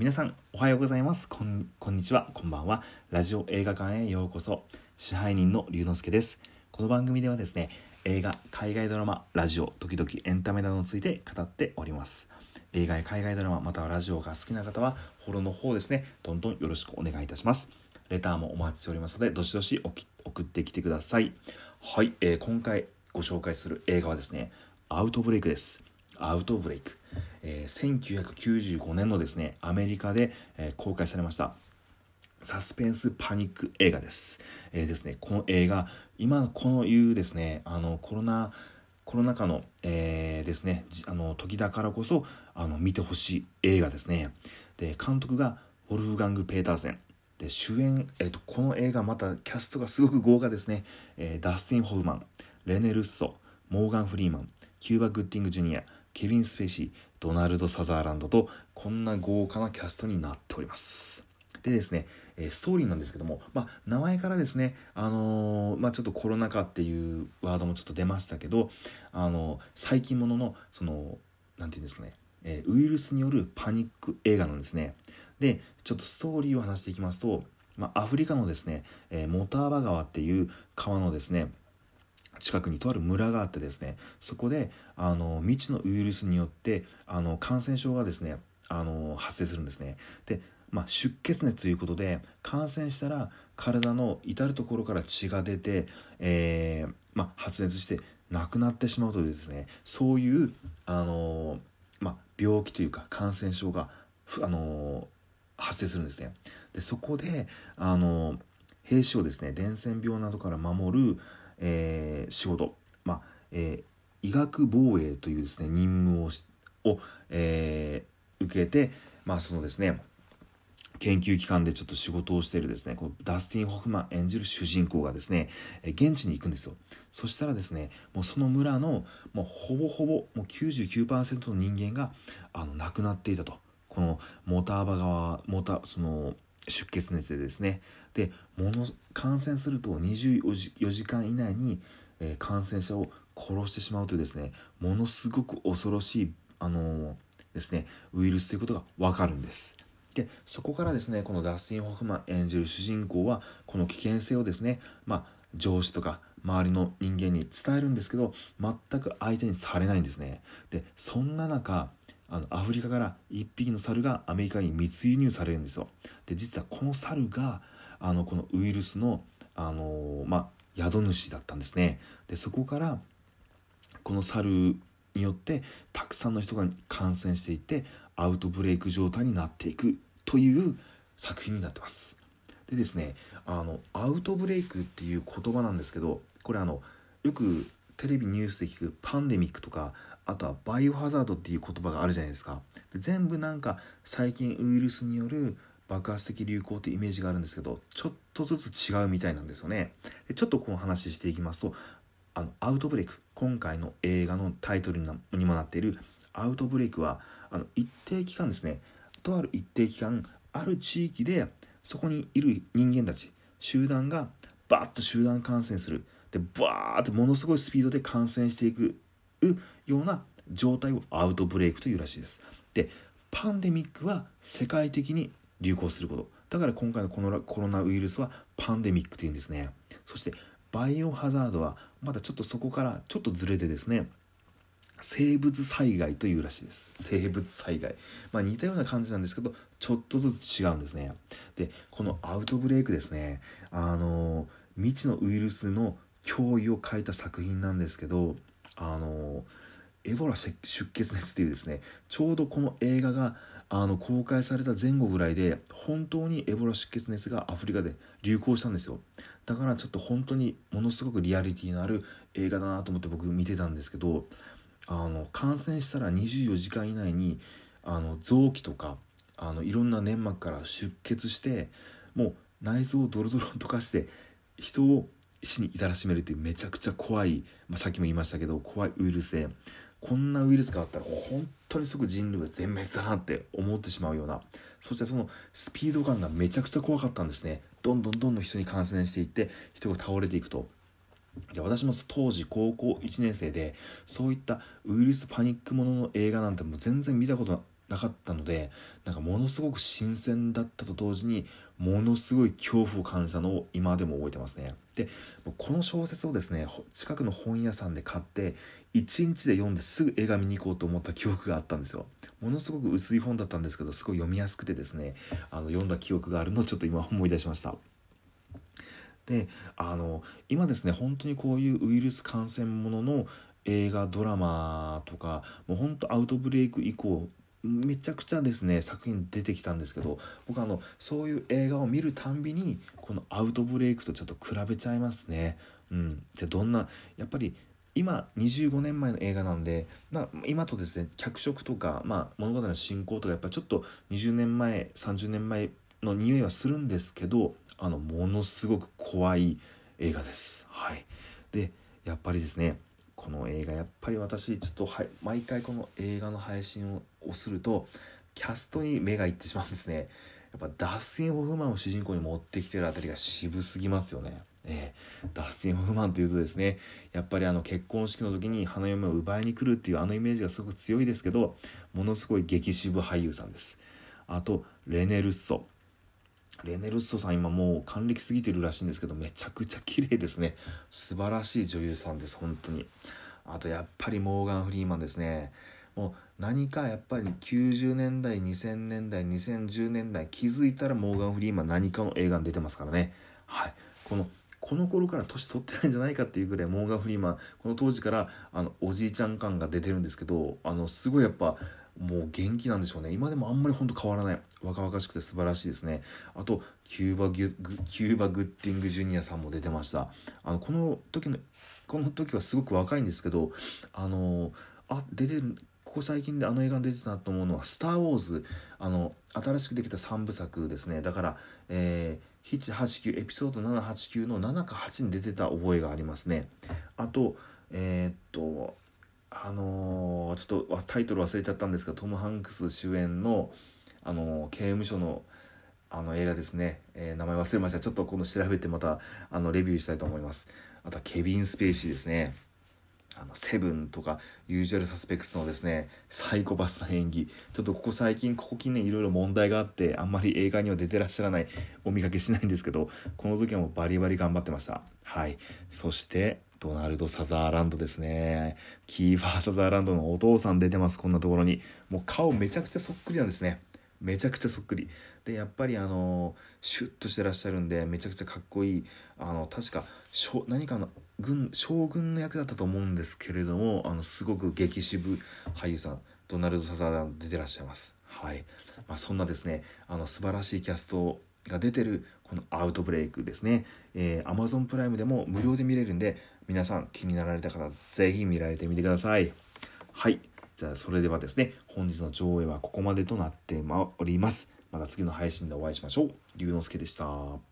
皆さんおはようございます。こんこんにちは。こんばんは。ラジオ映画館へようこそ。支配人の龍之介です。この番組ではですね映画海外ドラマラジオ時々エンタメなどについて語っております。映画や海外ドラマまたはラジオが好きな方はフォローの方ですねどんどんよろしくお願いいたします。レターもお待ちしておりますのでどしどし送ってきてください。はい、えー、今回ご紹介する映画はですねアウトブレイクです。アウトブレイク、えー、1995年のですねアメリカで、えー、公開されましたサスペンスパニック映画です。えー、ですね、この映画、今このいうですね、あのコロナコロナ禍の、えー、ですね、あの時だからこそあの見てほしい映画ですね。で、監督がウォルフガング・ペーターセン。で、主演、えーと、この映画またキャストがすごく豪華ですね。えー、ダスティン・ホフマン、レネ・ルッソ、モーガン・フリーマン、キューバ・グッティング・ジュニア、ケビン・スペイシードナルド・サザーランドとこんな豪華なキャストになっております。でですね、えストーリーなんですけども、まあ、名前からですね、あのー、まあ、ちょっとコロナ禍っていうワードもちょっと出ましたけど、あのー、最近もののその何て言うんですかね、えウイルスによるパニック映画なんですね。でちょっとストーリーを話していきますと、まあ、アフリカのですね、えモターバ川っていう川のですね近くにとある村があってですねそこであの未知のウイルスによってあの感染症がですねあの発生するんですね。で、まあ、出血熱ということで感染したら体の至る所から血が出て、えー、まあ、発熱して亡くなってしまうというですねそういうあの、まあ、病気というか感染症があの発生するんですね。でそこであの兵士をですね伝染病などから守るえー、仕事、まあえー、医学防衛というですね任務をしを、えー、受けて、まあそのですね研究機関でちょっと仕事をしているですねこうダスティン・ホフマン演じる主人公がですね現地に行くんですよ。そしたらですねもうその村のもうほぼほぼもう99%の人間があの亡くなっていたと。このモーターバ側モーターその出血熱でですねでもの感染すると24時間以内に、えー、感染者を殺してしまうというですねものすごく恐ろしい、あのー、ですね、ウイルスということが分かるんです。でそこからですねこのダスティン・ホフマン演じる主人公はこの危険性をですね、まあ、上司とか周りの人間に伝えるんですけど全く相手にされないんですね。でそんな中あのアフリカから1匹の猿がアメリカに密輸入されるんですよ。で実はこの猿があのこのウイルスの、あのまあ、宿主だったんですね。でそこからこの猿によってたくさんの人が感染していてアウトブレイク状態になっていくという作品になってます。でですねあのアウトブレイクっていう言葉なんですけどこれあのよくテレビニュースで聞くパンデミックとかあとはバイオハザードっていう言葉があるじゃないですか。で全部なんか最近ウイルスによる爆発的流行ってイメージがあるんですけどちょっとずつ違うみたいなんですよね。でちょっとこの話していきますとあのアウトブレイク今回の映画のタイトルにもなっているアウトブレイクはあの一定期間ですね。とある一定期間ある地域でそこにいる人間たち集団がバッと集団感染する。でバーってものすごいスピードで感染していくような状態をアウトブレイクというらしいです。でパンデミックは世界的に流行すること。だから今回のこのコロナウイルスはパンデミックというんですね。そしてバイオハザードはまだちょっとそこからちょっとずれてですね生物災害というらしいです。生物災害。まあ似たような感じなんですけどちょっとずつ違うんですね。でこのアウトブレイクですね。あの未知のウイルスの脅威を書いた作品なんですけどあのエボラ出血熱っていうですねちょうどこの映画があの公開された前後ぐらいで本当にエボラ出血熱がアフリカで流行したんですよ。だからちょっと本当にものすごくリアリティのある映画だなと思って僕見てたんですけどあの感染したら24時間以内にあの臓器とかあのいろんな粘膜から出血してもう内臓をドロドロ溶かして人を死に至らしめるというめちゃくちゃ怖い、まあ、さっきも言いましたけど怖いウイルスでこんなウイルスがあったら本当にすぐ人類は全滅だなって思ってしまうようなそしてそのスピード感がめちゃくちゃ怖かったんですね。どんどんどんどん人に感染していって人が倒れていくと。じゃ私も当時高校1年生でそういったウイルスパニックものの映画なんてもう全然見たことなかったのでなんかものすごく新鮮だったと同時にものすごい恐怖を感じたのを今でも覚えてますね。でこの小説をですね近くの本屋さんで買って1日で読んですぐ映画見に行こうと思った記憶があったんですよ。ものすごく薄い本だったんですけどすごい読みやすくてですねあの読んだ記憶があるのをちょっと今思い出しました。であの今ですね本当にこういうウイルス感染ものの映画ドラマとかもうほんとアウトブレイク以降めちゃくちゃですね作品出てきたんですけど僕あのそういう映画を見るたんびにこのアウトブレイクとちょっと比べちゃいますね。うん、でどんなやっぱり今25年前の映画なんで、まあ、今とですね脚色とか、まあ、物語の進行とかやっぱちょっと20年前30年前の匂いはするんですけどあのものすごく怖い映画です。はい、でやっぱりですねこの映画やっぱり私ちょっとは毎回この映画の配信をするとキャストに目がいってしまうんですね。やっぱダスティン・ホフマンを主人公に持ってきてるあたりが渋すぎますよね。えー、ダスティン・ホフマンというとですねやっぱりあの結婚式の時に花嫁を奪いに来るっていうあのイメージがすごく強いですけどものすごい激渋俳優さんですあとレネ・ルッソレネ・ルッソさん今もう還暦すぎてるらしいんですけどめちゃくちゃ綺麗ですね。素晴らしい女優さんです本当に。あとやっぱりモーガン・フリーマンですね。もう何かやっぱり90年代2000年代2010年代気づいたらモーガン・フリーマン何かの映画に出てますからね。はい。このこの頃から年取ってないんじゃないかっていうぐらいモーガン・フリーマンこの当時からあのおじいちゃん感が出てるんですけどあのすごいやっぱもう元気なんでしょうね。今でもあんまりほんと変わらない。若々しくて素晴らしいですね。あとキューバギュキューバ・グッティング・ジュニアさんも出てました。あのこの時のこの時はすごく若いんですけどあのあ出てるここ最近であの映画に出てたと思うのは「スター・ウォーズ」あの新しくできた3部作ですね。だから、えー、789エピソード789の7か8に出てた覚えがありますね。あとえー、っとあのー、ちょっとタイトル忘れちゃったんですがトム・ハンクス主演の、あのー、刑務所のあの映画ですね、えー、名前忘れました。ちょっとこの調べてまたあのレビューしたいと思います。あとはケビン・スペイシーですね。あのセブンとかユージュアルサスペクツのですねサイコパスな演技。ちょっとここ最近ここ近年いろいろ問題があってあんまり映画には出てらっしゃらないお見かけしないんですけどこの時はもうバリバリ頑張ってました。はい。そしてドナルド・サザーランドですね。キーファー・サザーランドのお父さん出てますこんなところに。もう顔めちゃくちゃそっくりなんですね。めちゃくちゃそっくり。でやっぱりあのシュッとしてらっしゃるんでめちゃくちゃかっこいい。あの確か何かの軍将軍の役だったと思うんですけれどもあのすごく激渋俳優さんドナルド・サザーランド出てらっしゃいます。はい、まあ、そんなですねあの素晴らしいキャストが出てるこのアウトブレイクですね、えー、Amazon プライムでも無料で見れるんで皆さん気になられた方是非見られてみてください。はい。じゃあそれではですね本日の上映はここまでとなっております。また次の配信でお会いしましょう。龍之介でした。